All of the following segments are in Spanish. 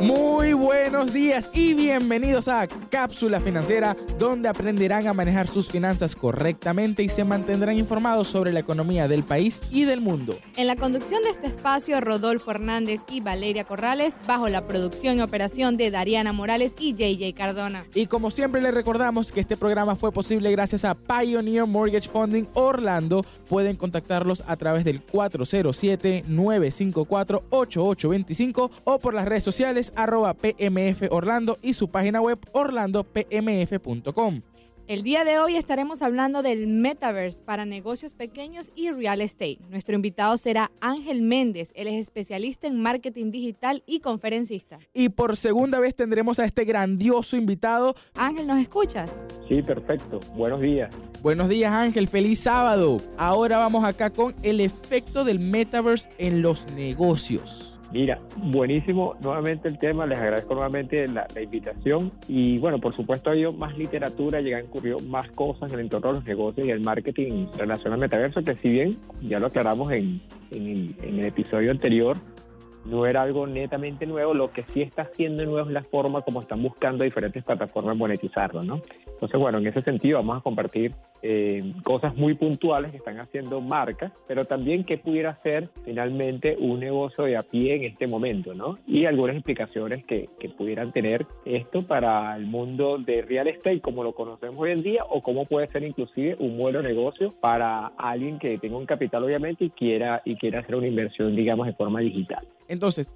Muy buenos días y bienvenidos a Cápsula Financiera, donde aprenderán a manejar sus finanzas correctamente y se mantendrán informados sobre la economía del país y del mundo. En la conducción de este espacio, Rodolfo Hernández y Valeria Corrales, bajo la producción y operación de Dariana Morales y JJ Cardona. Y como siempre les recordamos que este programa fue posible gracias a Pioneer Mortgage Funding Orlando. Pueden contactarlos a través del 407-954-8825 o por las redes sociales arroba PMF Orlando y su página web orlandopmf.com. El día de hoy estaremos hablando del Metaverse para negocios pequeños y real estate. Nuestro invitado será Ángel Méndez, él es especialista en marketing digital y conferencista. Y por segunda vez tendremos a este grandioso invitado. Ángel, ¿nos escuchas? Sí, perfecto. Buenos días. Buenos días Ángel, feliz sábado. Ahora vamos acá con el efecto del Metaverse en los negocios. Mira, buenísimo nuevamente el tema, les agradezco nuevamente la, invitación y bueno, por supuesto ha habido más literatura, llegan ocurrió más cosas en el entorno de los negocios y el marketing relacionado al metaverso, que si bien ya lo aclaramos en, en el episodio anterior, no era algo netamente nuevo, lo que sí está haciendo nuevo es la forma como están buscando diferentes plataformas monetizarlo, ¿no? Entonces, bueno, en ese sentido vamos a compartir eh, cosas muy puntuales que están haciendo marcas, pero también qué pudiera ser finalmente un negocio de a pie en este momento, ¿no? Y algunas explicaciones que, que pudieran tener esto para el mundo de real estate como lo conocemos hoy en día o cómo puede ser inclusive un buen negocio para alguien que tenga un capital obviamente y quiera, y quiera hacer una inversión, digamos, de forma digital.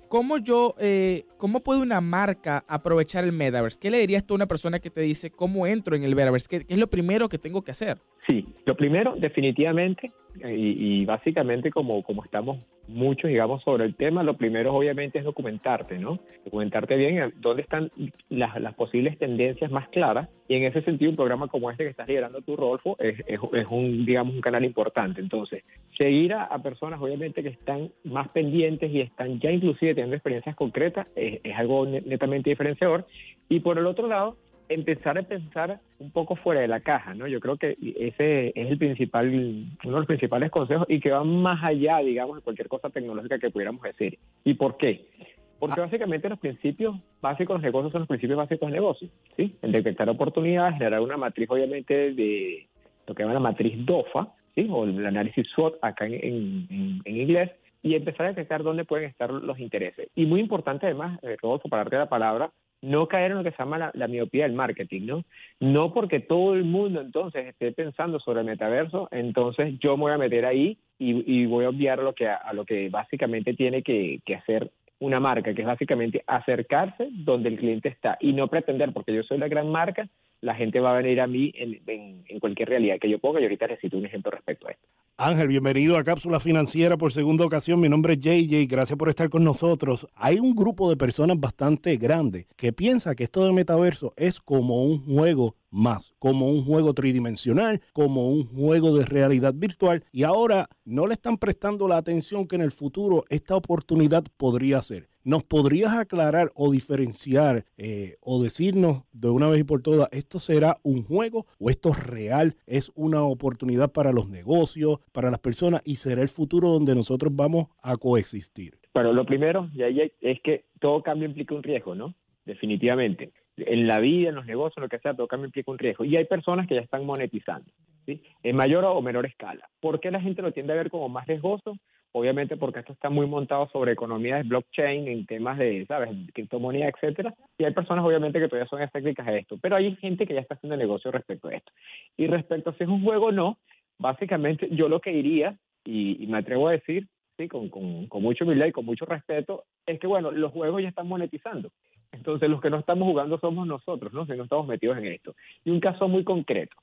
¿Cómo yo, eh, cómo puede una marca aprovechar el Metaverse? ¿Qué le dirías tú a una persona que te dice cómo entro en el Metaverse? ¿Qué, es lo primero que tengo que hacer? Sí, lo primero, definitivamente, y, básicamente como, como estamos muchos, digamos, sobre el tema, lo primero obviamente es documentarte, ¿no? Documentarte bien dónde están las, las posibles tendencias más claras y en ese sentido un programa como este que estás liderando tú, Rolfo, es, es, un, digamos, un canal importante. Entonces, seguir a, personas obviamente que están más pendientes y están ya inclusive teniendo experiencias concretas es algo netamente diferenciador. Y por el otro lado, empezar a pensar un poco fuera de la caja, ¿no? Yo creo que ese es el principal, uno de los principales consejos y que va más allá, digamos, de cualquier cosa tecnológica que pudiéramos decir. ¿Y por qué? Porque ah. básicamente los principios básicos de los negocios son los principios básicos del negocio, ¿sí? El detectar oportunidades, generar una matriz, obviamente, de lo que llama la matriz DOFA, ¿sí? O el análisis SWOT acá en, en, inglés, y empezar a detectar dónde pueden estar los intereses. Y muy importante además, eh, Rodolfo, para darte la palabra, no caer en lo que se llama la, miopía del marketing, ¿no? No porque todo el mundo entonces esté pensando sobre el metaverso, entonces yo me voy a meter ahí y, voy a obviar lo que, a, lo que básicamente tiene que, que hacer una marca, que es básicamente acercarse donde el cliente está y no pretender, porque yo soy la gran marca, la gente va a venir a mí en, cualquier realidad que yo ponga y ahorita necesito un ejemplo respecto a esto. Ángel, bienvenido a Cápsula Financiera por segunda ocasión. Mi nombre es JJ, gracias por estar con nosotros. Hay un grupo de personas bastante grande que piensa que esto del metaverso es como un juego más, como un juego tridimensional, como un juego de realidad virtual y ahora no le están prestando la atención que en el futuro esta oportunidad podría ser. ¿Nos podrías aclarar o diferenciar eh, o decirnos de una vez y por todas, esto será un juego o esto es real, es una oportunidad para los negocios, para las personas y será el futuro donde nosotros vamos a coexistir? Bueno, lo primero es que todo cambio implica un riesgo, ¿no? Definitivamente. En la vida, en los negocios, lo que sea, todo cambio implica un riesgo. Y hay personas que ya están monetizando, ¿sí? En mayor o menor escala. ¿Por qué la gente lo tiende a ver como más riesgoso? obviamente porque esto está muy montado sobre economía de blockchain, en temas de, ¿sabes?, criptomoneda, etcétera. Y hay personas, obviamente, que todavía son escépticas a esto, pero hay gente que ya está haciendo negocio respecto a esto. Y respecto a si es un juego o no, básicamente yo lo que diría, y, me atrevo a decir, sí, con, con, con mucha humildad y con mucho respeto, es que, bueno, los juegos ya están monetizando. Entonces, los que no estamos jugando somos nosotros, ¿no? Si no estamos metidos en esto. Y un caso muy concreto,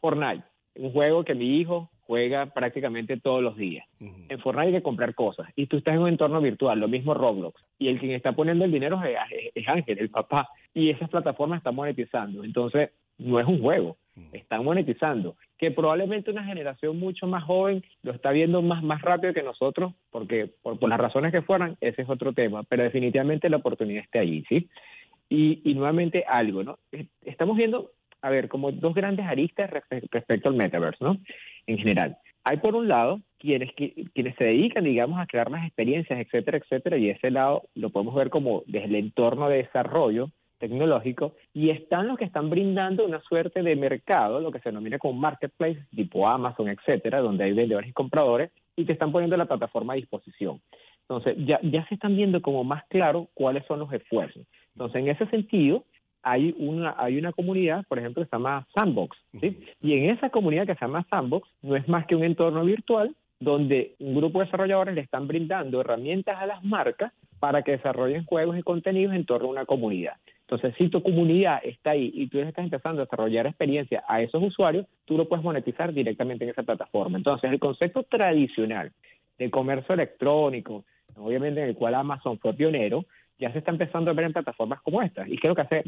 Fortnite, un juego que mi hijo juega prácticamente todos los días. En Fortnite hay que comprar cosas y tú estás en un entorno virtual, lo mismo Roblox. Y el quien está poniendo el dinero es, Ángel, el papá. Y esas plataformas están monetizando. Entonces, no es un juego, están monetizando. Que probablemente una generación mucho más joven lo está viendo más, más rápido que nosotros, porque por, por las razones que fueran, ese es otro tema. Pero definitivamente la oportunidad está allí, ¿sí? Y, y nuevamente algo, ¿no? Estamos viendo, a ver, como dos grandes aristas respecto al metaverse, ¿no? En general. Hay por un lado quienes, quienes se dedican, digamos, a crear más experiencias, etcétera, etcétera, y ese lado lo podemos ver como desde el entorno de desarrollo tecnológico, y están los que están brindando una suerte de mercado, lo que se denomina como marketplace, tipo Amazon, etcétera, donde hay vendedores y compradores, y te están poniendo la plataforma a disposición. Entonces, ya, ya se están viendo como más claro cuáles son los esfuerzos. Entonces, en ese sentido, hay una, hay una comunidad, por ejemplo, que se llama Sandbox, ¿sí? Y en esa comunidad que se llama Sandbox, no es más que un entorno virtual donde un grupo de desarrolladores le están brindando herramientas a las marcas para que desarrollen juegos y contenidos en torno a una comunidad. Entonces, si tu comunidad está ahí y tú estás empezando a desarrollar experiencia a esos usuarios, tú lo puedes monetizar directamente en esa plataforma. Entonces, el concepto tradicional de comercio electrónico, obviamente en el cual Amazon fue pionero, ya se está empezando a ver en plataformas como esta. Y creo que hace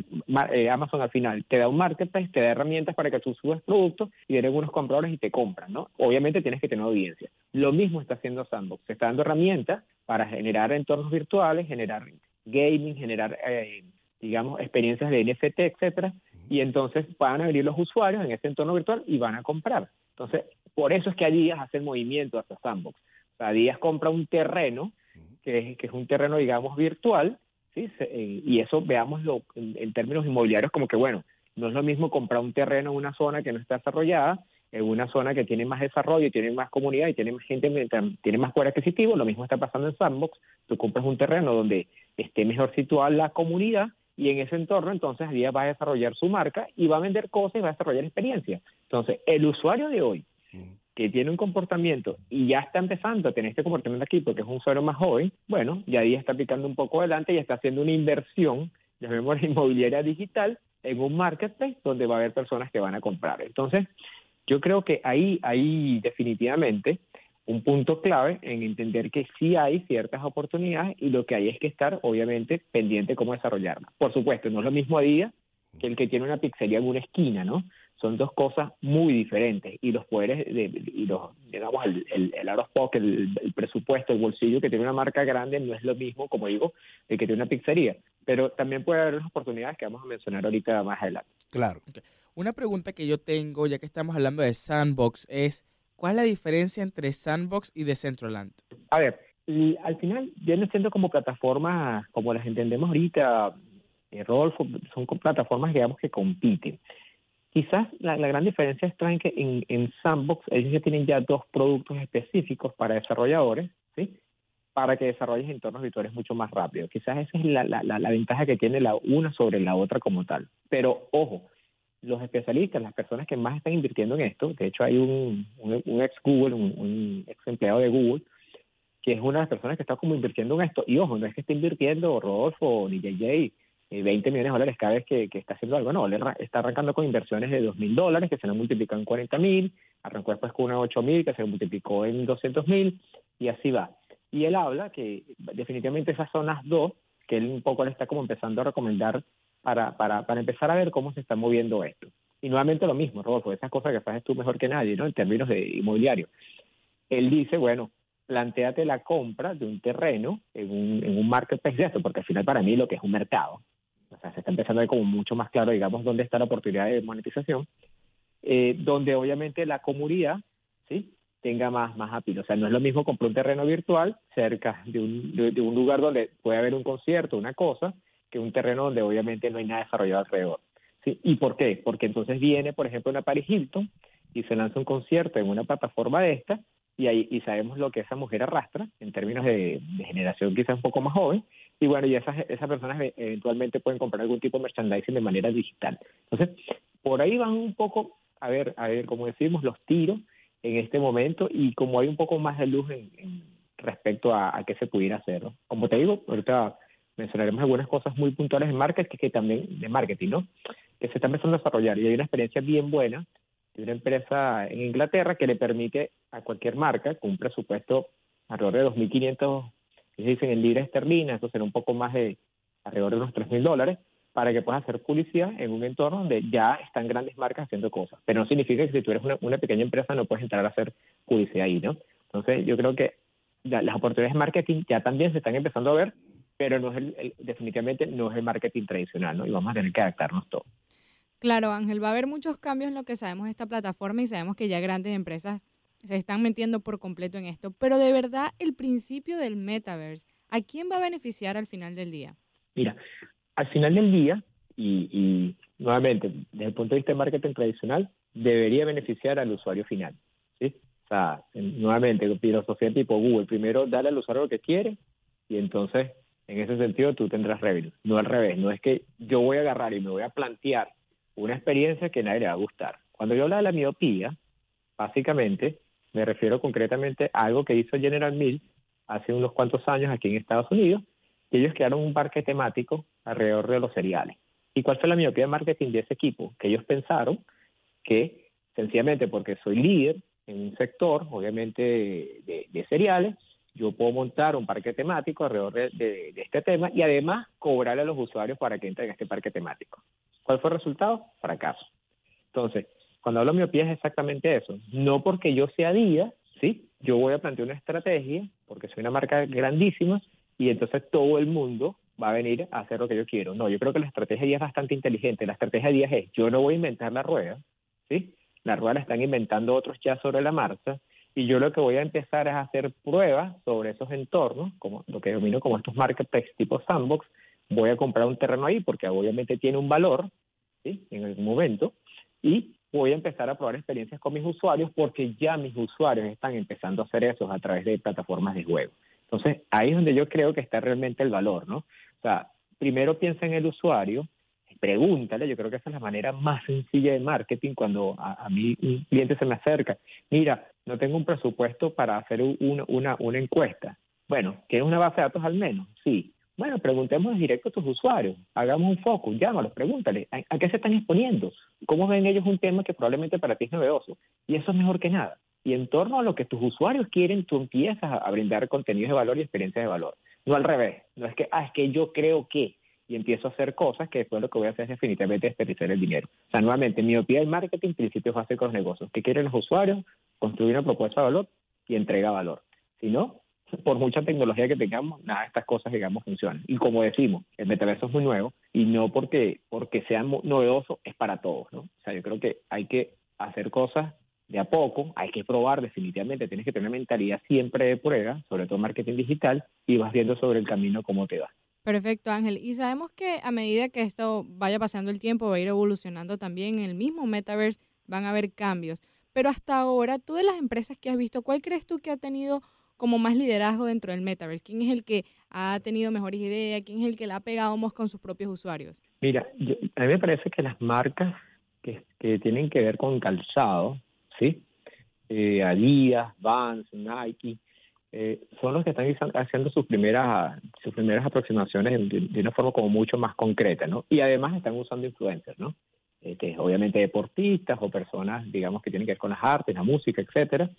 eh, Amazon al final, te da un marketplace, te da herramientas para que tú subas productos y vienen unos compradores y te compran, ¿no? Obviamente tienes que tener audiencia. Lo mismo está haciendo Sandbox, se está dando herramientas para generar entornos virtuales, generar gaming, generar, eh, digamos, experiencias de NFT, etcétera, y entonces van a abrir los usuarios en ese entorno virtual y van a comprar. Entonces, por eso es que a Díaz hace el movimiento hacia Sandbox. O sea, Díaz compra un terreno que es, un terreno, digamos, virtual, ¿sí? Eh, y eso veámoslo en, términos inmobiliarios como que, bueno, no es lo mismo comprar un terreno en una zona que no está desarrollada, en una zona que tiene más desarrollo, tiene más comunidad y tiene más gente, tiene más poder adquisitivo, lo mismo está pasando en Sandbox, tú compras un terreno donde esté mejor situada la comunidad y en ese entorno entonces día va a desarrollar su marca y va a vender cosas y va a desarrollar experiencia. Entonces, el usuario de hoy que tiene un comportamiento y ya está empezando a tener este comportamiento aquí porque es un suelo más joven, bueno, ya ahí está picando un poco adelante y está haciendo una inversión, llamémosla inmobiliaria digital, en un marketplace donde va a haber personas que van a comprar. Entonces, yo creo que ahí, ahí definitivamente un punto clave en entender que sí hay ciertas oportunidades y lo que hay es que estar, obviamente, pendiente de cómo desarrollarlas. Por supuesto, no es lo mismo a día que el que tiene una pizzería en una esquina, ¿no? son dos cosas muy diferentes y los poderes de, y los digamos el, el, el el, presupuesto el bolsillo que tiene una marca grande no es lo mismo como digo de que tiene una pizzería pero también puede haber oportunidades que vamos a mencionar ahorita más adelante claro una pregunta que yo tengo ya que estamos hablando de Sandbox es ¿cuál es la diferencia entre Sandbox y Decentraland? a ver al final vienen siendo como plataformas como las entendemos ahorita eh, son plataformas digamos que compiten Quizás la, gran diferencia está en que en, Sandbox ellos ya tienen ya dos productos específicos para desarrolladores, ¿sí? Para que desarrolles entornos virtuales mucho más rápido. Quizás esa es la, la, ventaja que tiene la una sobre la otra como tal. Pero ojo, los especialistas, las personas que más están invirtiendo en esto, de hecho hay un, un, ex Google, un, ex empleado de Google, que es una de las personas que está como invirtiendo en esto. Y ojo, no es que esté invirtiendo Rodolfo ni JJ, 20 millones de dólares cada vez que, está haciendo algo. No, está arrancando con inversiones de 2 mil dólares que se le multiplican en 40 mil, arrancó después con una 8 mil que se le multiplicó en 200 mil y así va. Y él habla que definitivamente esas son las dos que él un poco le está como empezando a recomendar para, para, para empezar a ver cómo se está moviendo esto. Y nuevamente lo mismo, Rodolfo, esas cosas que haces tú mejor que nadie, ¿no? En términos de inmobiliario. Él dice, bueno, planteate la compra de un terreno en un, en un marketplace de esto, porque al final para mí lo que es un mercado, o sea, se está empezando a ver como mucho más claro, digamos, dónde está la oportunidad de monetización, eh, donde obviamente la comunidad, ¿sí? tenga más, más ápice. O sea, no es lo mismo comprar un terreno virtual cerca de un, de, un lugar donde puede haber un concierto, una cosa, que un terreno donde obviamente no hay nada desarrollado alrededor. ¿sí? ¿Y por qué? Porque entonces viene, por ejemplo, una Paris Hilton y se lanza un concierto en una plataforma de esta y, ahí, y sabemos lo que esa mujer arrastra en términos de, de generación quizás un poco más joven y bueno, y esas, esas personas eventualmente pueden comprar algún tipo de merchandising de manera digital. Entonces, por ahí van un poco, a ver, a ver, como decimos, los tiros en este momento y como hay un poco más de luz en, respecto a, qué se pudiera hacer. ¿no? Como te digo, ahorita mencionaremos algunas cosas muy puntuales de marketing, que, también de marketing, ¿no? Que se está empezando a desarrollar y hay una experiencia bien buena de una empresa en Inglaterra que le permite a cualquier marca con un presupuesto alrededor de 2.500 dicen en libras esterlinas, eso será un poco más de alrededor de unos 3 mil dólares, para que puedas hacer publicidad en un entorno donde ya están grandes marcas haciendo cosas. Pero no significa que si tú eres una, pequeña empresa no puedes entrar a hacer publicidad ahí, ¿no? Entonces yo creo que las oportunidades de marketing ya también se están empezando a ver pero no es el, definitivamente no es el marketing tradicional, ¿no? Y vamos a tener que adaptarnos todos. Claro, Ángel, va a haber muchos cambios en lo que sabemos de esta plataforma y sabemos que ya grandes empresas se están metiendo por completo en esto, pero de verdad el principio del metaverse, ¿a quién va a beneficiar al final del día? Mira, al final del día, y, nuevamente, desde el punto de vista de marketing tradicional, debería beneficiar al usuario final. ¿sí? O sea, nuevamente, filosofía tipo Google, primero dale al usuario lo que quiere y entonces, en ese sentido, tú tendrás revenue. No al revés, no es que yo voy a agarrar y me voy a plantear una experiencia que nadie le va a gustar. Cuando yo hablo de la miopía, básicamente me refiero concretamente a algo que hizo General Mills hace unos cuantos años aquí en Estados Unidos, y ellos crearon un parque temático alrededor de los cereales. ¿Y cuál fue la miopía de marketing de ese equipo? Que ellos pensaron que sencillamente porque soy líder en un sector, obviamente de, cereales, yo puedo montar un parque temático alrededor de, este tema y además cobrarle a los usuarios para que entren a este parque temático. ¿Cuál fue el resultado? Fracaso. Entonces, cuando hablo de miopía es exactamente eso. No porque yo sea día, ¿sí? Yo voy a plantear una estrategia, porque soy una marca grandísima, y entonces todo el mundo va a venir a hacer lo que yo quiero. No, yo creo que la estrategia día es bastante inteligente. La estrategia día es, yo no voy a inventar la rueda, ¿sí? La rueda la están inventando otros ya sobre la marcha, y yo lo que voy a empezar es a hacer pruebas sobre esos entornos, como lo que domino como estos marketplaces tipo sandbox, voy a comprar un terreno ahí porque obviamente tiene un valor, ¿sí? En algún momento, y voy a empezar a probar experiencias con mis usuarios porque ya mis usuarios están empezando a hacer eso a través de plataformas de juego. Entonces, ahí es donde yo creo que está realmente el valor, ¿no? O sea, primero piensa en el usuario, pregúntale, yo creo que esa es la manera más sencilla de marketing cuando a, mí un cliente se me acerca, mira, no tengo un presupuesto para hacer una, una, encuesta. Bueno, ¿quieres una base de datos al menos? Sí. Bueno, preguntemos directo a tus usuarios, hagamos un foco, llámalos, pregúntale, ¿a, qué se están exponiendo? ¿Cómo ven ellos un tema que probablemente para ti es novedoso? Y eso es mejor que nada. Y en torno a lo que tus usuarios quieren, tú empiezas a, brindar contenidos de valor y experiencias de valor. No al revés, no es que, ah, es que yo creo que, y empiezo a hacer cosas que después lo que voy a hacer es definitivamente desperdiciar el dinero. O sea, nuevamente, mi opinión del marketing, principio hacer con los negocios. ¿Qué quieren los usuarios? Construir una propuesta de valor y entrega valor. Si no, por mucha tecnología que tengamos, nada de estas cosas, digamos, funcionan. Y como decimos, el metaverso es muy nuevo y no porque, porque sea novedoso es para todos, ¿no? O sea, yo creo que hay que hacer cosas de a poco, hay que probar definitivamente, tienes que tener mentalidad siempre de prueba, sobre todo marketing digital, y vas viendo sobre el camino cómo te va. Perfecto, Ángel. Y sabemos que a medida que esto vaya pasando el tiempo, va a ir evolucionando también en el mismo metaverse, van a haber cambios. Pero hasta ahora, tú de las empresas que has visto, ¿cuál crees tú que ha tenido como más liderazgo dentro del metaverse? ¿Quién es el que ha tenido mejores ideas? ¿Quién es el que la ha pegado más con sus propios usuarios? Mira, a mí me parece que las marcas que, tienen que ver con calzado, ¿sí? Eh, Adidas, Vans, Nike, eh, son los que están haciendo sus primeras sus primeras aproximaciones de, una forma como mucho más concreta, ¿no? Y además están usando influencers, ¿no? Este, obviamente deportistas o personas, digamos, que tienen que ver con las artes, la música, etcétera,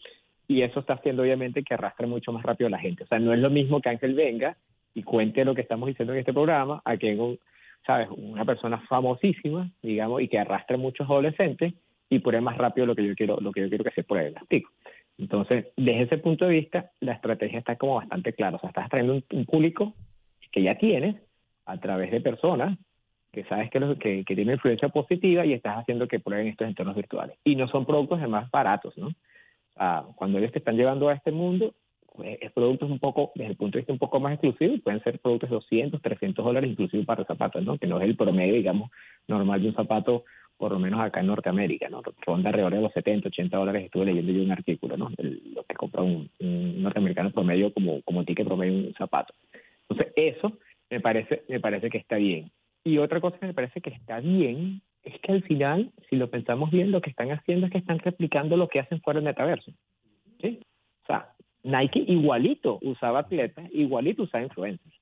y eso está haciendo obviamente que arrastre mucho más rápido a la gente. O sea, no es lo mismo que Ángel venga y cuente lo que estamos diciendo en este programa a que sabes, una persona famosísima, digamos, y que arrastre muchos adolescentes y pruebe más rápido lo que yo quiero, lo que yo quiero que se pruebe, explico. Entonces, desde ese punto de vista, la estrategia está como bastante clara. O sea, estás trayendo un, público que ya tienes a través de personas que sabes que, que, que tienen influencia positiva y estás haciendo que prueben estos entornos virtuales. Y no son productos además baratos, ¿no? cuando ellos te están llevando a este mundo, pues, es productos un poco, desde el punto de vista un poco más exclusivo, pueden ser productos de 200, 300 dólares, inclusive para zapatos, ¿no? Que no es el promedio, digamos, normal de un zapato, por lo menos acá en Norteamérica, ¿no? Ronda alrededor de los 70, 80 dólares, estuve leyendo yo un artículo, ¿no? lo que compra un, norteamericano promedio como, como ticket promedio un zapato. Entonces, eso me parece, me parece que está bien. Y otra cosa que me parece que está bien es que al final, si lo pensamos bien, lo que están haciendo es que están replicando lo que hacen fuera del metaverso. ¿sí? O sea, Nike igualito usaba atletas, igualito usaba influencers.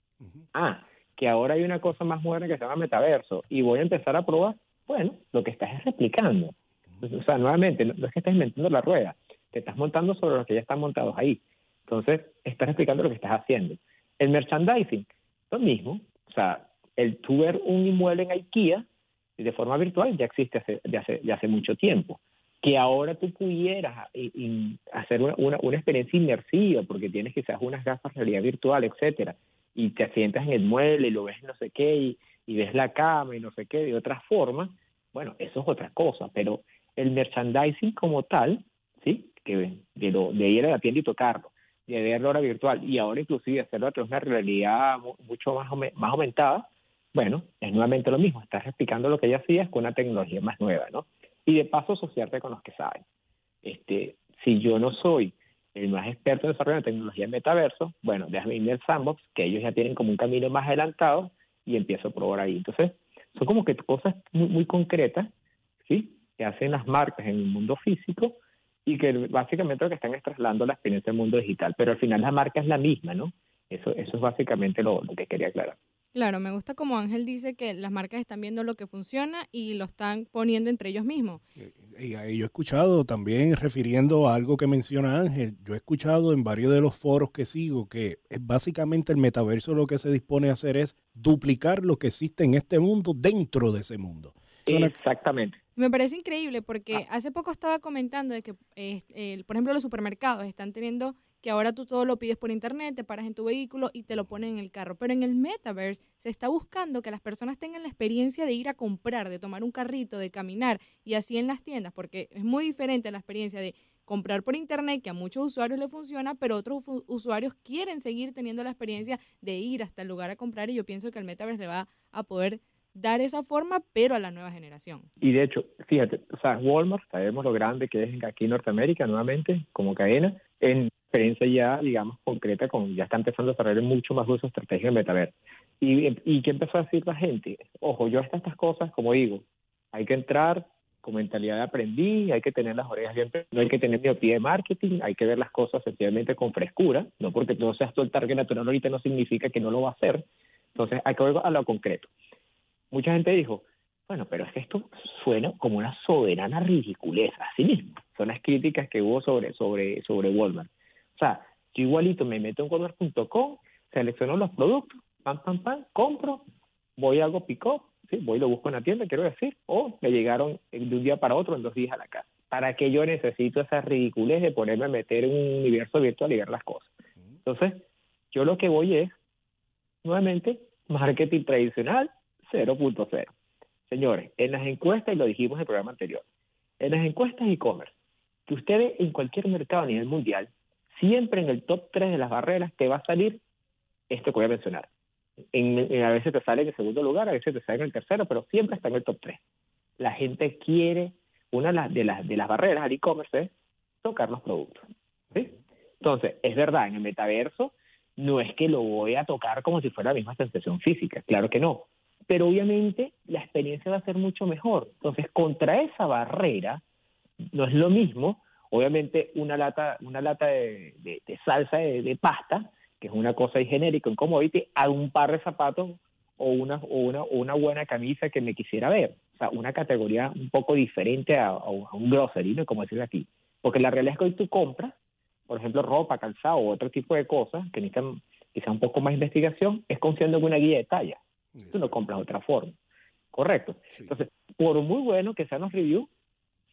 Ah, que ahora hay una cosa más moderna que se llama metaverso y voy a empezar a probar. Bueno, lo que estás es replicando. O sea, nuevamente, no, es que estés inventando la rueda, te estás montando sobre los que ya están montados ahí. Entonces, estás explicando lo que estás haciendo. El merchandising, lo mismo. O sea, el tú ver un inmueble en IKEA de forma virtual ya existe hace, de, hace, de hace mucho tiempo. Que ahora tú pudieras hacer una, una, experiencia inmersiva, porque tienes quizás unas gafas de realidad virtual, etcétera, y te sientas en el mueble y lo ves no sé qué y, y ves la cama y no sé qué de otra forma, bueno, eso es otra cosa, pero el merchandising como tal, ¿sí? Que de, ir a la tienda y tocarlo, de verlo ahora virtual y ahora inclusive hacerlo a través de una realidad mucho más, más aumentada, bueno, es nuevamente lo mismo, estás replicando lo que ya hacías con una tecnología más nueva, ¿no? Y de paso asociarte con los que saben. Este, si yo no soy el más experto en desarrollo de tecnología en metaverso, bueno, déjame irme al sandbox, que ellos ya tienen como un camino más adelantado y empiezo a probar ahí. Entonces, son como que cosas muy, muy concretas, ¿sí? Que hacen las marcas en el mundo físico y que básicamente lo que están es trasladando la experiencia del mundo digital, pero al final la marca es la misma, ¿no? Eso, eso es básicamente lo que quería aclarar. Claro, me gusta como Ángel dice que las marcas están viendo lo que funciona y lo están poniendo entre ellos mismos. Y, yo he escuchado también, refiriendo a algo que menciona Ángel, yo he escuchado en varios de los foros que sigo que es básicamente el metaverso lo que se dispone a hacer es duplicar lo que existe en este mundo dentro de ese mundo. Exactamente. Me parece increíble porque ah. hace poco estaba comentando de que, eh, por ejemplo, los supermercados están teniendo que ahora tú todo lo pides por internet, te paras en tu vehículo y te lo ponen en el carro. Pero en el metaverse se está buscando que las personas tengan la experiencia de ir a comprar, de tomar un carrito, de caminar y así en las tiendas, porque es muy diferente la experiencia de comprar por internet, que a muchos usuarios le funciona, pero otros usuarios quieren seguir teniendo la experiencia de ir hasta el lugar a comprar y yo pienso que el metaverse le va a poder dar esa forma, pero a la nueva generación. Y de hecho, fíjate, o sea, Walmart, sabemos lo grande que es aquí en Norteamérica, nuevamente, como cadena, en experiencia ya, digamos, concreta, con ya está empezando a desarrollar mucho más su estrategia de metaverso. Y, y qué empezó a decir la gente? Ojo, yo hasta estas cosas, como digo, hay que entrar con mentalidad de aprendí, hay que tener las orejas bien, no hay que tener miopía de marketing, hay que ver las cosas sencillamente con frescura, no porque no seas tú el target natural ahorita no significa que no lo va a hacer. Entonces, hay que ver a lo concreto mucha gente dijo, bueno, pero es que esto suena como una soberana ridiculez, así mismo. Son las críticas que hubo sobre, sobre, sobre Walmart. O sea, yo igualito me meto en walmart.com, selecciono los productos, pam, pam, pam, compro, voy a algo pick-up, ¿sí? voy y lo busco en la tienda, quiero decir, o me llegaron de un día para otro en dos días a la casa. ¿Para qué yo necesito esa ridiculez de ponerme a meter en un universo virtual y ver las cosas? Entonces, yo lo que voy es, nuevamente, marketing tradicional, 0.0. Señores, en las encuestas, y lo dijimos en el programa anterior, en las encuestas e-commerce, que usted en cualquier mercado a nivel mundial, siempre en el top 3 de las barreras te va a salir esto que voy a mencionar. En, a veces te sale en el segundo lugar, a veces te sale en el tercero, pero siempre está en el top 3. La gente quiere, una de las, de las barreras al e-commerce es tocar los productos. Entonces, es verdad, en el metaverso no es que lo voy a tocar como si fuera la misma sensación física, claro que no pero obviamente la experiencia va a ser mucho mejor. Entonces, contra esa barrera, no es lo mismo, obviamente, una lata, una lata de, salsa de, pasta, que es una cosa genérica en commodity, a un par de zapatos o una, o una, o una buena camisa que me quisiera ver. O sea, una categoría un poco diferente a, un grocery, ¿no? como decir aquí. Porque la realidad es que hoy tú compras, por ejemplo, ropa, calzado o otro tipo de cosas que necesitan quizá un poco más investigación, es confiando en una guía de talla. Tú no compras otra forma. Correcto. Entonces, por muy bueno que sean los reviews,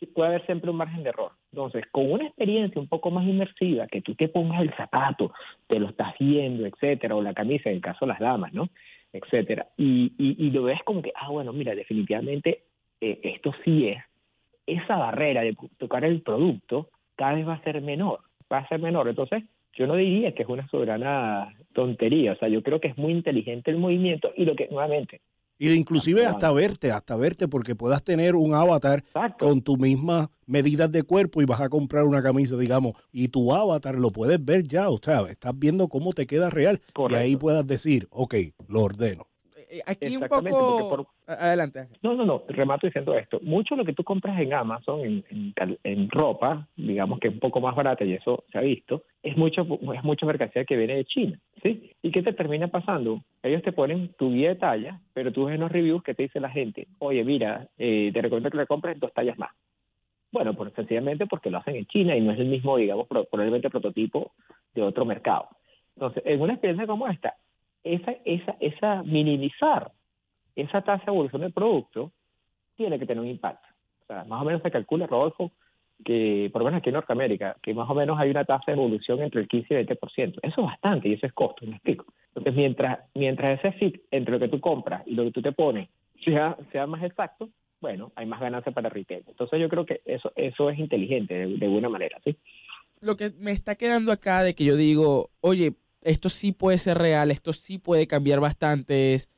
puede haber siempre un margen de error. Entonces, con una experiencia un poco más inmersiva, que tú te pongas el zapato, te lo estás viendo, etcétera, o la camisa, en el caso de las damas, ¿no? Etcétera. Y, y, lo ves como que, ah, bueno, mira, definitivamente eh, esto sí es. Esa barrera de tocar el producto cada vez va a ser menor, va a ser menor. Entonces, yo no diría que es una soberana tontería, o sea, yo creo que es muy inteligente el movimiento y lo que nuevamente... Y inclusive hasta verte, hasta verte, porque puedas tener un avatar con tu misma medidas de cuerpo y vas a comprar una camisa, digamos, y tu avatar lo puedes ver ya, o sea, estás viendo cómo te queda real y ahí puedas decir, ok, lo ordeno. Eh, aquí un poco... Adelante. No, no, no, remato diciendo esto. Mucho lo que tú compras en Amazon, en, en, ropa, digamos que es un poco más barata y eso se ha visto, es mucho es mucha mercancía que viene de China, ¿Y qué te termina pasando? Ellos te ponen tu guía de talla, pero tú ves en los reviews que te dice la gente, oye, mira, eh, te recomiendo que le compres dos tallas más. Bueno, pues sencillamente porque lo hacen en China y no es el mismo, digamos, probablemente prototipo de otro mercado. Entonces, en una experiencia como esta, esa, esa, esa minimizar esa tasa de evolución del producto tiene que tener un impacto. O sea, más o menos se calcula, Rodolfo, que, por lo menos aquí en Norteamérica, que más o menos hay una tasa de evolución entre el 15 y el 20%. Eso es bastante y eso es costo, me explico. Entonces, mientras, mientras ese fit entre lo que tú compras y lo que tú te pones sea, sea más exacto, bueno, hay más ganancia para retail. Entonces yo creo que eso, eso es inteligente de, de buena manera, ¿sí? Lo que me está quedando acá de que yo digo, oye, esto sí puede ser real, esto sí puede cambiar bastante, es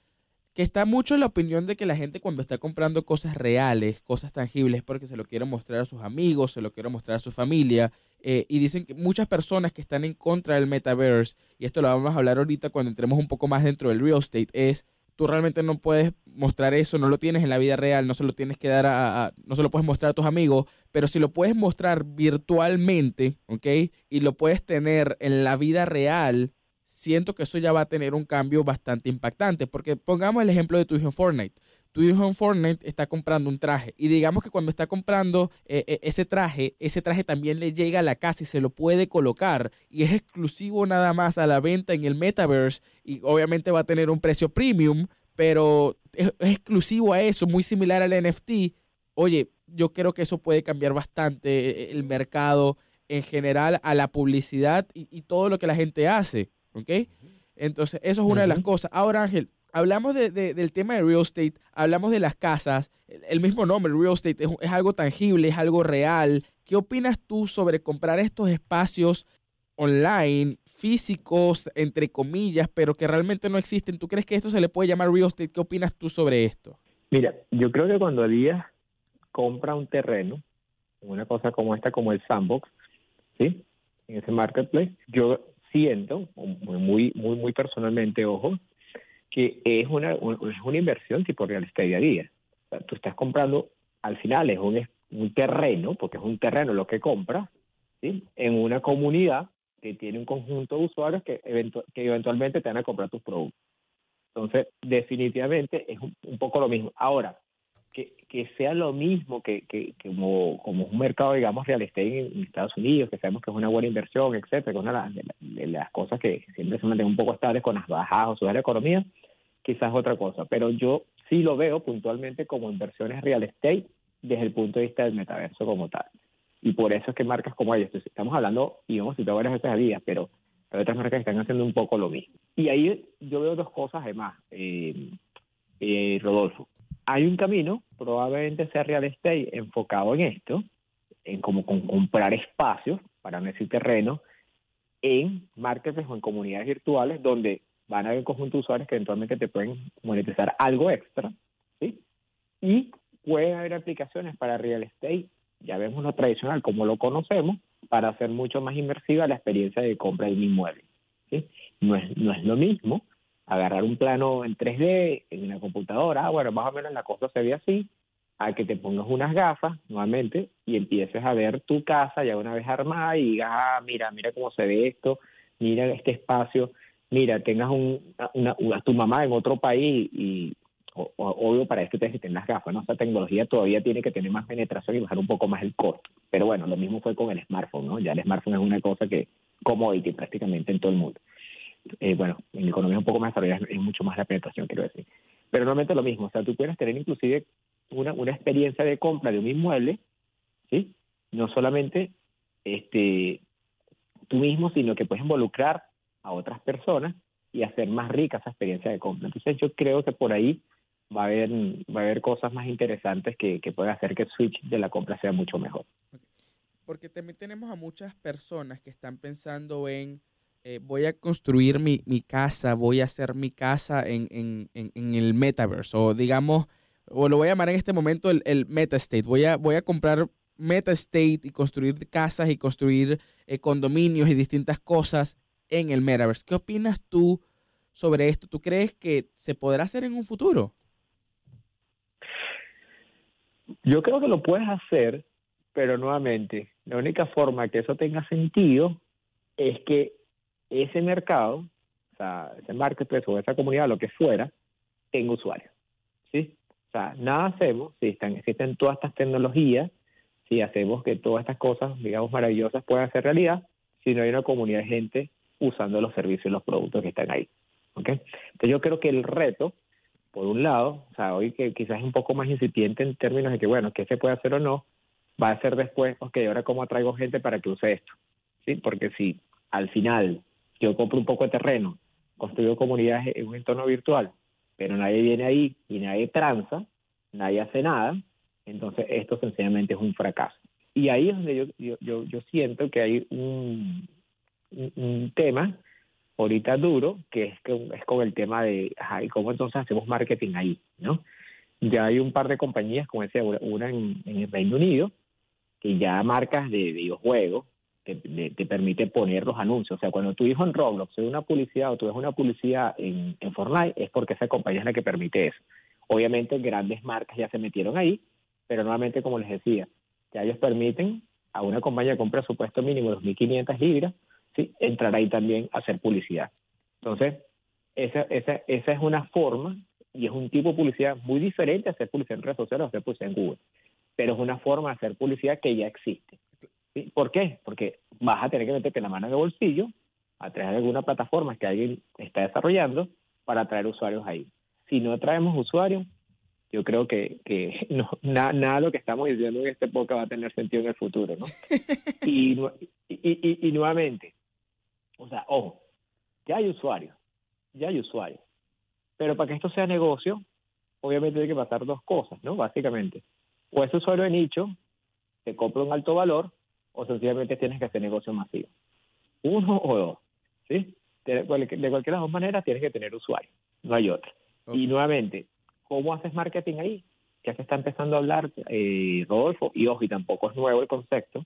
que está mucho en la opinión de que la gente cuando está comprando cosas reales, cosas tangibles, porque se lo quiere mostrar a sus amigos, se lo quiere mostrar a su familia, eh, y dicen que muchas personas que están en contra del metaverse, y esto lo vamos a hablar ahorita cuando entremos un poco más dentro del real estate, es tú realmente no puedes mostrar eso, no lo tienes en la vida real, no se lo tienes que dar a, a, no se lo puedes mostrar a tus amigos, pero si lo puedes mostrar virtualmente, ¿ok? Y lo puedes tener en la vida real, siento que eso ya va a tener un cambio bastante impactante. Porque pongamos el ejemplo de tu hijo en Fortnite. Tu hijo en Fortnite está comprando un traje y digamos que cuando está comprando eh, eh, ese traje, ese traje también le llega a la casa y se lo puede colocar y es exclusivo nada más a la venta en el metaverse y obviamente va a tener un precio premium, pero es, exclusivo a eso, muy similar al NFT. Oye, yo creo que eso puede cambiar bastante el mercado en general a la publicidad y todo lo que la gente hace. ¿Ok? Entonces, eso es una de las cosas. Ahora, Ángel, hablamos de, de, del tema de real estate, hablamos de las casas, el mismo nombre, real estate, es, es, algo tangible, es algo real. ¿Qué opinas tú sobre comprar estos espacios online, físicos, entre comillas, pero que realmente no existen? ¿Tú crees que esto se le puede llamar real estate? ¿Qué opinas tú sobre esto? Mira, yo creo que cuando Díaz compra un terreno, una cosa como esta, como el sandbox, ¿sí? En ese marketplace, yo siento, muy, muy, muy personalmente, ojo, que es una, es una inversión tipo real estate día a día. Tú estás comprando, al final es un, un terreno, porque es un terreno lo que compras, en una comunidad que tiene un conjunto de usuarios que, que eventualmente te van a comprar tus productos. Entonces, definitivamente es un poco lo mismo. Ahora, que, que, sea lo mismo que, que, que, como, como un mercado, digamos, real estate en, Estados Unidos, que sabemos que es una buena inversión, etcétera, que es una de, de, de, las cosas que siempre se mantienen un poco estables con las bajadas o subidas de la economía, quizás otra cosa. Pero yo sí lo veo puntualmente como inversiones real estate desde el punto de vista del metaverso como tal. Y por eso es que marcas como ellas, estamos hablando, y hemos citado varias veces a días, pero hay otras marcas que están haciendo un poco lo mismo. Y ahí yo veo dos cosas además, eh, eh, Rodolfo hay un camino, probablemente sea real estate enfocado en esto, en como con comprar espacios, para no decir terreno, en marketplaces o en comunidades virtuales donde van a haber un conjunto de usuarios que eventualmente te pueden monetizar algo extra, ¿sí? Y pueden haber aplicaciones para real estate, ya vemos lo tradicional como lo conocemos, para hacer mucho más inmersiva la experiencia de compra de un inmueble, ¿sí? No es, no es lo mismo agarrar un plano en 3D en una computadora, ah, bueno, más o menos la cosa se ve así, a que te pongas unas gafas nuevamente y empieces a ver tu casa ya una vez armada y digas, ah, mira, mira cómo se ve esto, mira este espacio, mira, tengas un, una, una, tu mamá en otro país y, obvio para esto tienes que tener las gafas, ¿no? Esa tecnología todavía tiene que tener más penetración y bajar un poco más el costo. Pero bueno, lo mismo fue con el smartphone, ¿no? Ya el smartphone es una cosa que commodity prácticamente en todo el mundo eh, bueno, en economía un poco más desarrollada es, mucho más la penetración, quiero decir. Pero normalmente lo mismo, o sea, tú puedes tener inclusive una, una experiencia de compra de un inmueble, ¿sí? No solamente este, tú mismo, sino que puedes involucrar a otras personas y hacer más rica esa experiencia de compra. Entonces yo creo que por ahí va a haber, va a haber cosas más interesantes que, que pueden hacer que el switch de la compra sea mucho mejor. Porque también tenemos a muchas personas que están pensando en eh, voy a construir mi, mi, casa, voy a hacer mi casa en, en, en, en, el metaverse, o digamos, o lo voy a llamar en este momento el, el meta state. Voy a, voy a comprar meta state y construir casas y construir eh, condominios y distintas cosas en el metaverse. ¿Qué opinas tú sobre esto? ¿Tú crees que se podrá hacer en un futuro? Yo creo que lo puedes hacer, pero nuevamente, la única forma que eso tenga sentido es que ese mercado, o sea, ese marketplace o esa comunidad, lo que fuera, tenga usuarios. ¿sí? O sea, nada hacemos si están, existen todas estas tecnologías, si hacemos que todas estas cosas, digamos, maravillosas puedan ser realidad, si no hay una comunidad de gente usando los servicios y los productos que están ahí. ¿okay? Entonces yo creo que el reto, por un lado, o sea, hoy que quizás es un poco más incipiente en términos de que, bueno, qué se puede hacer o no, va a ser después, ok, ahora cómo atraigo gente para que use esto. ¿Sí? Porque si al final yo compro un poco de terreno, construyo comunidades en un entorno virtual, pero nadie viene ahí y nadie tranza, nadie hace nada, entonces esto sencillamente es un fracaso. Y ahí es donde yo, yo, yo, siento que hay un, un, tema ahorita duro, que es, que es con el tema de ajá, cómo entonces hacemos marketing ahí, ¿no? Ya hay un par de compañías, como decía, una en, el Reino Unido, que ya marcas de videojuegos te, te, permite poner los anuncios. O sea, cuando tu hijo en Roblox ve una publicidad o tú ves una publicidad en, en Fortnite, es porque esa compañía es la que permite eso. Obviamente grandes marcas ya se metieron ahí, pero nuevamente, como les decía, ya ellos permiten a una compañía con presupuesto mínimo de 2.500 libras ¿sí? entrar ahí también a hacer publicidad. Entonces, esa, esa, esa es una forma y es un tipo de publicidad muy diferente a hacer publicidad en redes sociales o hacer publicidad en Google, pero es una forma de hacer publicidad que ya existe. ¿Por qué? Porque vas a tener que meterte la mano en el bolsillo a través de alguna plataforma que alguien está desarrollando para atraer usuarios ahí. Si no traemos usuarios, yo creo que, que no, nada de lo que estamos diciendo en este época va a tener sentido en el futuro, ¿no? y, y, y, nuevamente, o sea, ojo, ya hay usuarios, ya hay usuarios, pero para que esto sea negocio, obviamente hay que pasar dos cosas, ¿no? Básicamente, o ese usuario de nicho te compra un alto valor, o sencillamente tienes que hacer negocio masivo. Uno o dos, ¿sí? De, cualquier de las dos maneras tienes que tener usuarios, no hay otra. Y nuevamente, ¿cómo haces marketing ahí? Ya se está empezando a hablar, eh, Rodolfo, y ojo, y tampoco es nuevo el concepto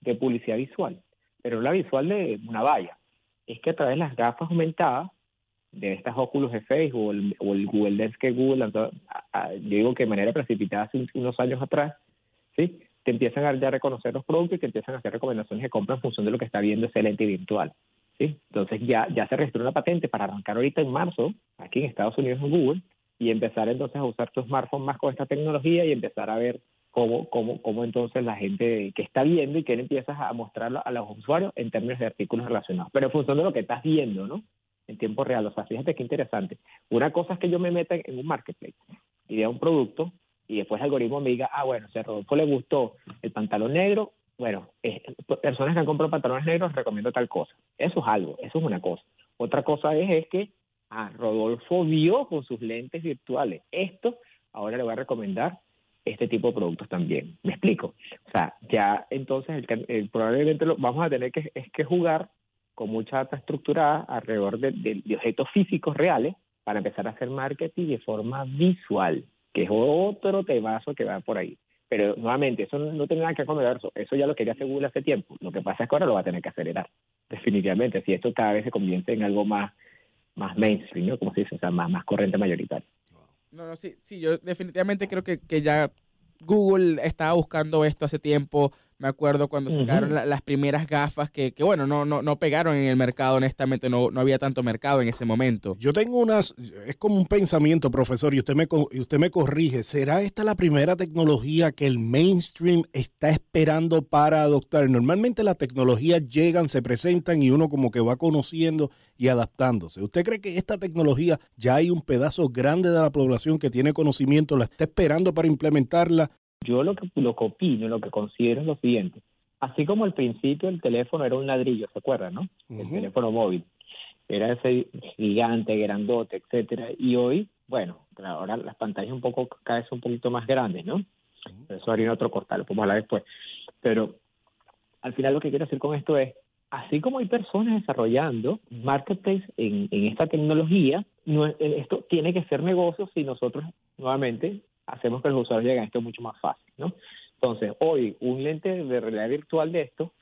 de publicidad visual, pero la visual de una valla, es que a través de las gafas aumentadas, de estas óculos de Facebook o el, Google Lens que Google, yo digo que de manera precipitada hace unos años atrás, ¿sí? Te empiezan a, reconocer los productos y te empiezan a hacer recomendaciones de compra en función de lo que está viendo ese lente virtual. ¿sí? Entonces ya, ya se registró una patente para arrancar ahorita en marzo, aquí en Estados Unidos en Google, y empezar entonces a usar tu smartphone más con esta tecnología y empezar a ver cómo, cómo, cómo entonces la gente que está viendo y que empiezas a mostrarlo a los usuarios en términos de artículos relacionados, pero en función de lo que estás viendo, ¿no? En tiempo real. O sea, fíjate qué interesante. Una cosa es que yo me meta en un marketplace y vea un producto y después el algoritmo me diga, ah, bueno, si a Rodolfo le gustó el pantalón negro, bueno, personas que han comprado pantalones negros recomiendo tal cosa. Eso es algo, eso es una cosa. Otra cosa es, es que ah, Rodolfo vio con sus lentes virtuales esto, ahora le voy a recomendar este tipo de productos también. ¿Me explico? O sea, ya entonces el, probablemente lo vamos a tener que, es que jugar con mucha data estructurada alrededor de, de objetos físicos reales para empezar a hacer marketing de forma visual que es otro temazo que va por ahí. Pero nuevamente, eso no, tiene nada que ver eso. Eso ya lo quería hacer Google hace tiempo. Lo que pasa es que ahora lo va a tener que acelerar, definitivamente, si esto cada vez se convierte en algo más, más mainstream, ¿no? Como se dice, o sea, más, más corriente mayoritaria. No, no, sí, sí, yo definitivamente creo que, que ya Google estaba buscando esto hace tiempo. Me acuerdo cuando sacaron las primeras gafas que, que, bueno, no, no, no pegaron en el mercado, honestamente, no, no había tanto mercado en ese momento. Yo tengo unas, es como un pensamiento, profesor, y usted me, y usted me corrige. ¿Será esta la primera tecnología que el mainstream está esperando para adoptar? Normalmente las tecnologías llegan, se presentan y uno como que va conociendo y adaptándose. ¿Usted cree que esta tecnología ya hay un pedazo grande de la población que tiene conocimiento, la está esperando para implementarla yo lo que, lo que opino, lo que considero es lo siguiente. Así como al principio el teléfono era un ladrillo, ¿se acuerdan, no? El teléfono móvil. Era ese gigante, grandote, etcétera. Y hoy, bueno, ahora las pantallas un poco, cada vez un poquito más grandes, ¿no? Eso haría otro cortal, lo podemos hablar después. Pero al final lo que quiero decir con esto es, así como hay personas desarrollando marketplace en, en esta tecnología, no, esto tiene que ser negocio si nosotros nuevamente hacemos que los usuarios lleguen a esto mucho más fácil, ¿no? Entonces, hoy un lente de realidad virtual de esto,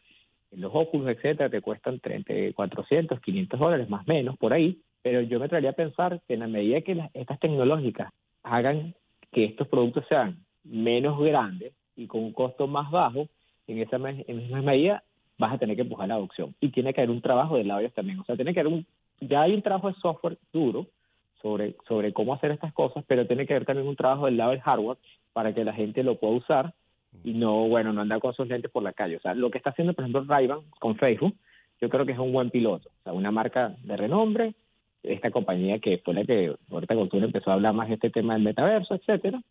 los Oculus, etcétera, te cuestan 30, 400, 500 dólares, más o menos, por ahí, pero yo me traería a pensar que en la medida que estas tecnológicas hagan que estos productos sean menos grandes y con un costo más bajo, en esa misma medida vas a tener que empujar la adopción. Y tiene que haber un trabajo de lado también. O sea, tiene que haber un, ya hay un trabajo de software duro, sobre, sobre cómo hacer estas cosas, pero tiene que haber también un trabajo del lado del hardware para que la gente lo pueda usar y no, bueno, no andar con sus lentes por la calle. O sea, lo que está haciendo, por ejemplo, ray con Facebook, yo creo que es un buen piloto. O sea, una marca de renombre, esta compañía que fue la que ahorita Cultura empezó a hablar más de este tema del metaverso, etcétera.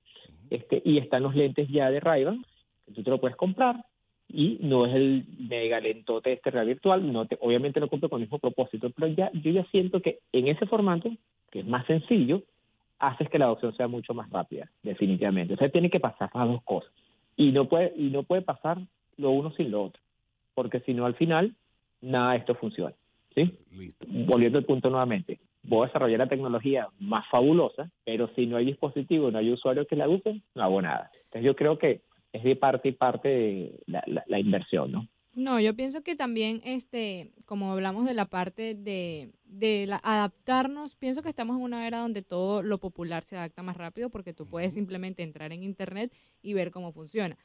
Este, y están los lentes ya de ray Tú te lo puedes comprar y no es el mega lentote este real virtual, no te, obviamente no cumple con el mismo propósito, pero ya yo ya siento que en ese formato, que es más sencillo, haces que la adopción sea mucho más rápida, definitivamente. O sea, tiene que pasar las dos cosas. Y no puede, y no puede pasar lo uno sin lo otro, porque si no al final nada de esto funciona. ¿sí? Volviendo al punto nuevamente, voy a desarrollar la tecnología más fabulosa, pero si no hay dispositivo, no hay usuarios que la usen, no hago nada. Entonces yo creo que es de parte y parte la, la, inversión, ¿no? No, yo pienso que también, este, como hablamos de la parte de, de la, adaptarnos, pienso que estamos en una era donde todo lo popular se adapta más rápido porque tú puedes simplemente entrar en internet y ver cómo funciona.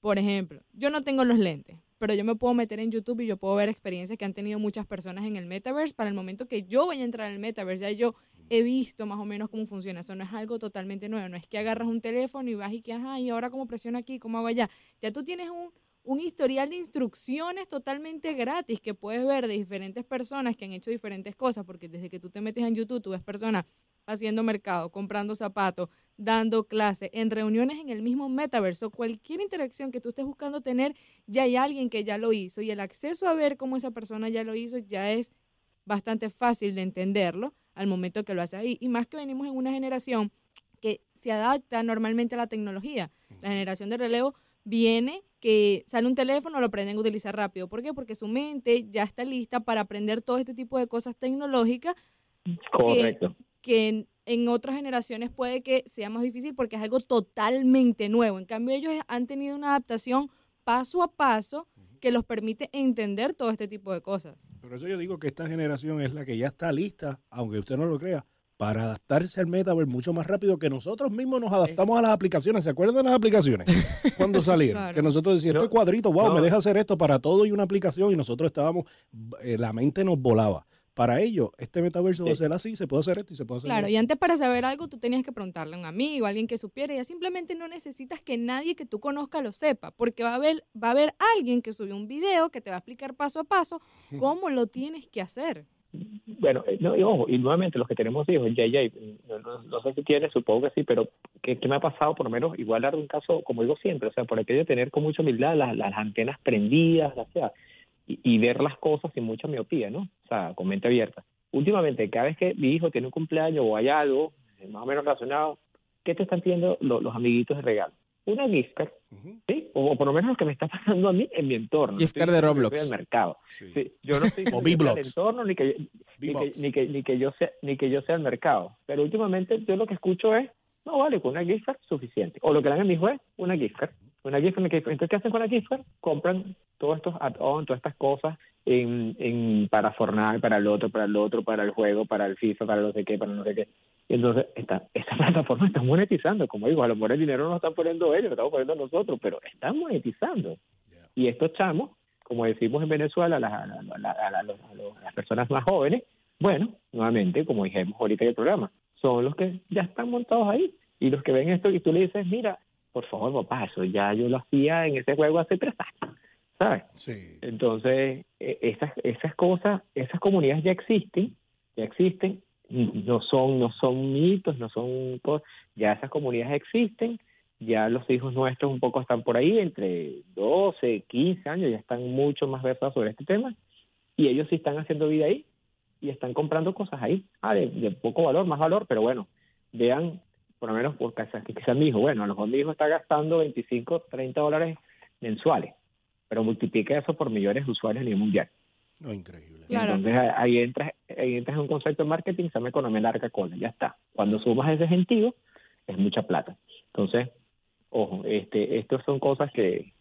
Por ejemplo, yo no tengo los lentes, pero yo me puedo meter en YouTube y yo puedo ver experiencias que han tenido muchas personas en el metaverse. Para el momento que yo vaya a entrar en el metaverse, ya yo he visto más o menos cómo funciona. Eso no es algo totalmente nuevo. No es que agarras un teléfono y vas y que, ajá, y ahora cómo presiono aquí, cómo hago allá. Ya tú tienes un, un historial de instrucciones totalmente gratis que puedes ver de diferentes personas que han hecho diferentes cosas, porque desde que tú te metes en YouTube, tú ves personas haciendo mercado, comprando zapatos, dando clases, en reuniones en el mismo metaverso, cualquier interacción que tú estés buscando tener, ya hay alguien que ya lo hizo y el acceso a ver cómo esa persona ya lo hizo ya es bastante fácil de entenderlo al momento que lo hace ahí. Y más que venimos en una generación que se adapta normalmente a la tecnología. La generación de relevo viene que sale un teléfono, lo aprenden a utilizar rápido. ¿Por qué? Porque su mente ya está lista para aprender todo este tipo de cosas tecnológicas. Correcto que en, otras generaciones puede que sea más difícil porque es algo totalmente nuevo. En cambio, ellos han tenido una adaptación paso a paso que los permite entender todo este tipo de cosas. Por eso yo digo que esta generación es la que ya está lista, aunque usted no lo crea, para adaptarse al metaverse mucho más rápido que nosotros mismos nos adaptamos a las aplicaciones. ¿Se acuerdan de las aplicaciones? Cuando salieron. Que nosotros decíamos, este cuadrito, wow, me deja hacer esto para todo y una aplicación y nosotros estábamos, eh, la mente nos volaba para ello, este metaverso va a ser así, se puede hacer esto y se puede hacer Claro, y antes para saber algo tú tenías que preguntarle a un amigo, a alguien que supiera, ya simplemente no necesitas que nadie que tú conozcas lo sepa, porque va a haber, va a haber alguien que subió un video que te va a explicar paso a paso cómo lo tienes que hacer. Bueno, eh, no, y ojo, y nuevamente los que tenemos hijos, ya, ya, no, sé si tienes, supongo que sí, pero ¿qué, me ha pasado? Por lo menos, igual dar un caso, como digo siempre, o sea, por aquello de tener con mucha humildad las, las antenas prendidas, o sea, y, ver las cosas sin mucha miopía, ¿no? O sea, con mente abierta. Últimamente, cada vez que mi hijo tiene un cumpleaños o hay algo eh, más o menos relacionado, ¿qué te están pidiendo los, amiguitos de regalo? Una gift card, ¿sí? O, por lo menos lo que me está pasando a mí en mi entorno. Gift card de Roblox. Estoy mercado. Sí. Yo no estoy en el entorno ni que, ni que, ni, que, ni, que, yo sea, ni que yo sea el mercado. Pero últimamente yo lo que escucho es, no vale, con una gift card suficiente. O lo que le dan a mi hijo es una gift card. Una gift card. Entonces, ¿qué hacen con la gift card? Compran todos estos add-on, todas estas cosas en, en, para Fortnite, para el otro, para el otro, para el juego, para el FIFA, para no sé qué, para no sé qué. Y entonces, esta, esta plataforma está monetizando. Como digo, a lo mejor el dinero no lo están poniendo ellos, lo estamos poniendo nosotros, pero están monetizando. Y estos chamos, como decimos en Venezuela, a, las personas más jóvenes, bueno, nuevamente, como dijimos ahorita en el programa, son los que ya están montados ahí. Y los que ven esto y tú le dices, mira, por favor, papá, eso ya yo lo hacía en ese juego hace tres años. ¿sabes? Sí. Entonces, e, esas, esas cosas, esas comunidades ya existen, ya existen, no son, no son mitos, no son cosas, ya esas comunidades existen, ya los hijos nuestros un poco están por ahí, entre 12, 15 años, ya están mucho más versados sobre este tema, y ellos sí están haciendo vida ahí, y están comprando cosas ahí, ah, de, poco valor, más valor, pero bueno, vean, por lo menos, por quizás, quizás mi hijo, bueno, a lo mejor mi hijo está gastando 25, 30 dólares mensuales pero multiplica eso por millones de usuarios a nivel mundial. No, increíble. Entonces ahí entras, ahí entras en un concepto de marketing, se llama economía larga cola, ya está. Cuando sumas ese sentido, es mucha plata. Entonces, ojo, este, estas son cosas que,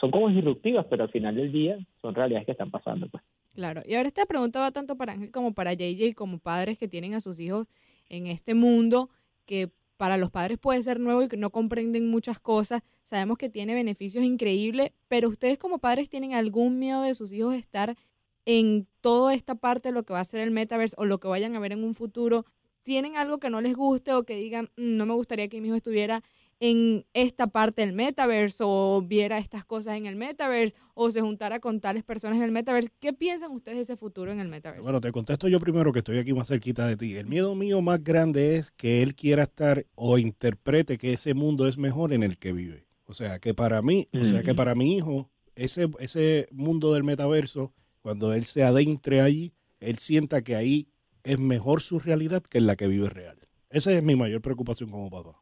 son como disruptivas, pero al final del día son realidades que están pasando. Pues. Claro, y ahora esta pregunta va tanto para Ángel como para JJ, como padres que tienen a sus hijos en este mundo que para los padres puede ser nuevo y no comprenden muchas cosas. Sabemos que tiene beneficios increíbles, pero ustedes como padres tienen algún miedo de sus hijos estar en toda esta parte de lo que va a ser el metaverse o lo que vayan a ver en un futuro. ¿Tienen algo que no les guste o que digan, mm, no me gustaría que mi hijo estuviera en esta parte del metaverse o viera estas cosas en el metaverse o se juntara con tales personas en el metaverse. ¿Qué piensan ustedes de ese futuro en el metaverse? Bueno, te contesto yo primero que estoy aquí más cerquita de ti. El miedo mío más grande es que él quiera estar o interprete que ese mundo es mejor en el que vive. O sea que para mí, o sea que para mi hijo, ese, ese mundo del metaverso, cuando él se adentre allí, él sienta que ahí es mejor su realidad que en la que vive real. Esa es mi mayor preocupación como papá.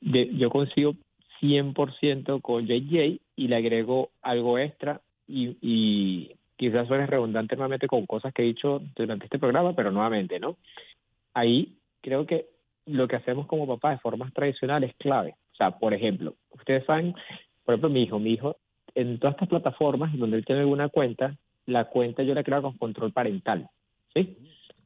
Yo consigo 100% con JJ y le agrego algo extra y, y quizás suene redundante nuevamente con cosas que he dicho durante este programa, pero nuevamente, ¿no? Ahí creo que lo que hacemos como papá de formas tradicionales es clave. O sea, por ejemplo, ustedes saben, por ejemplo, mi hijo, mi hijo, en todas estas plataformas donde él tiene alguna cuenta, la cuenta yo la creo con control parental, ¿sí?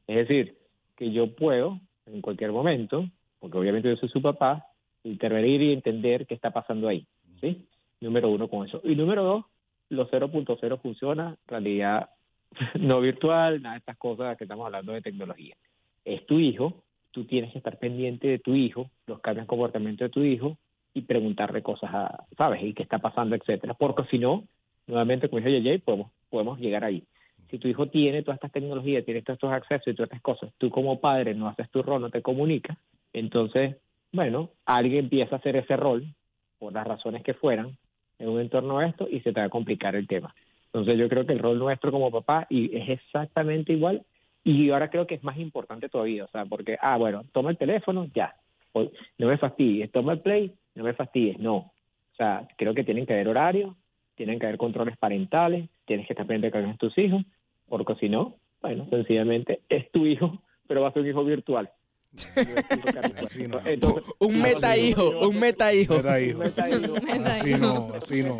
Es decir, que yo puedo, en cualquier momento, porque obviamente yo soy su papá, intervenir y entender qué está pasando ahí. ¿sí? Número uno con eso. Y número dos, los 0.0 funciona, realidad no virtual, nada de estas cosas que estamos hablando de tecnología. Es tu hijo, tú tienes que estar pendiente de tu hijo, los cambios de comportamiento de tu hijo y preguntarle cosas, a, ¿sabes? Y qué está pasando, etcétera. Porque si no, nuevamente, como dice JJ, podemos, podemos llegar ahí. Si tu hijo tiene todas estas tecnologías, tiene todos estos accesos y todas estas cosas, tú como padre no haces tu rol, no te comunicas, entonces bueno, alguien empieza a hacer ese rol, por las razones que fueran, en un entorno de esto y se te va a complicar el tema. Entonces yo creo que el rol nuestro como papá y es exactamente igual y ahora creo que es más importante todavía, o sea, porque, ah, bueno, toma el teléfono, ya, no me fastidies, toma el play, no me fastidies, no. O sea, creo que tienen que haber horarios, tienen que haber controles parentales, tienes que estar pendiente de tus hijos, porque si no, bueno, sencillamente es tu hijo, pero va a ser un hijo virtual un meta hijo, un meta hijo. Así no, así no.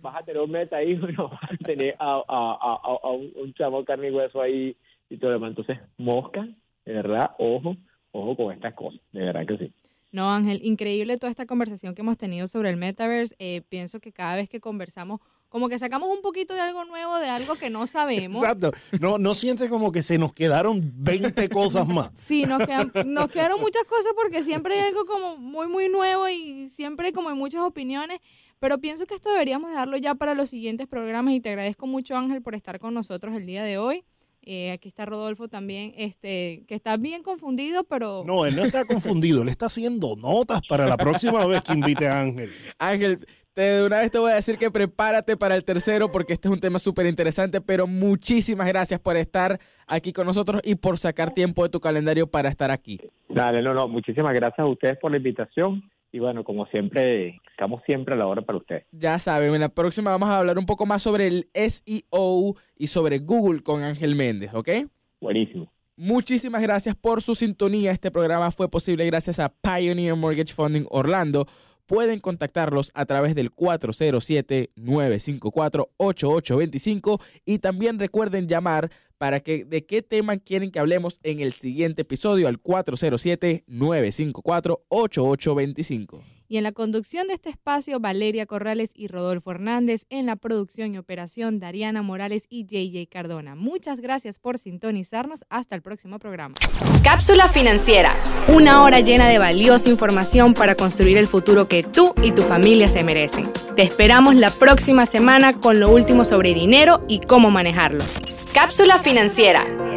Vas a tener un meta hijo y no vas a tener a, un, chamo carne y hueso ahí y todo lo demás. Entonces, mosca, de verdad, ojo, ojo con estas cosas, de verdad que sí. No, Ángel, increíble toda esta conversación que hemos tenido sobre el metaverse. Eh, pienso que cada vez que conversamos como que sacamos un poquito de algo nuevo, de algo que no sabemos. Exacto. No, no sientes como que se nos quedaron 20 cosas más. Sí, nos, nos quedaron muchas cosas porque siempre hay algo como muy, muy nuevo y siempre como hay muchas opiniones. Pero pienso que esto deberíamos dejarlo ya para los siguientes programas y te agradezco mucho, Ángel, por estar con nosotros el día de hoy. Eh, aquí está Rodolfo también, este, que está bien confundido, pero... No, él no está confundido, él está haciendo notas para la próxima vez que invite a Ángel. Ángel, de una vez te voy a decir que prepárate para el tercero porque este es un tema súper interesante, pero muchísimas gracias por estar aquí con nosotros y por sacar tiempo de tu calendario para estar aquí. Dale, no, no, muchísimas gracias a ustedes por la invitación y bueno, como siempre, estamos siempre a la hora para ustedes. Ya saben, en la próxima vamos a hablar un poco más sobre el SEO y sobre Google con Ángel Méndez, ¿ok? Buenísimo. Muchísimas gracias por su sintonía. Este programa fue posible gracias a Pioneer Mortgage Funding Orlando pueden contactarlos a través del 407-954-8825 y también recuerden llamar para que de qué tema quieren que hablemos en el siguiente episodio al 407-954-8825. Y en la conducción de este espacio, Valeria Corrales y Rodolfo Hernández. En la producción y operación, Dariana Morales y JJ Cardona. Muchas gracias por sintonizarnos. Hasta el próximo programa. Cápsula financiera. Una hora llena de valiosa información para construir el futuro que tú y tu familia se merecen. Te esperamos la próxima semana con lo último sobre dinero y cómo manejarlo. Cápsula financiera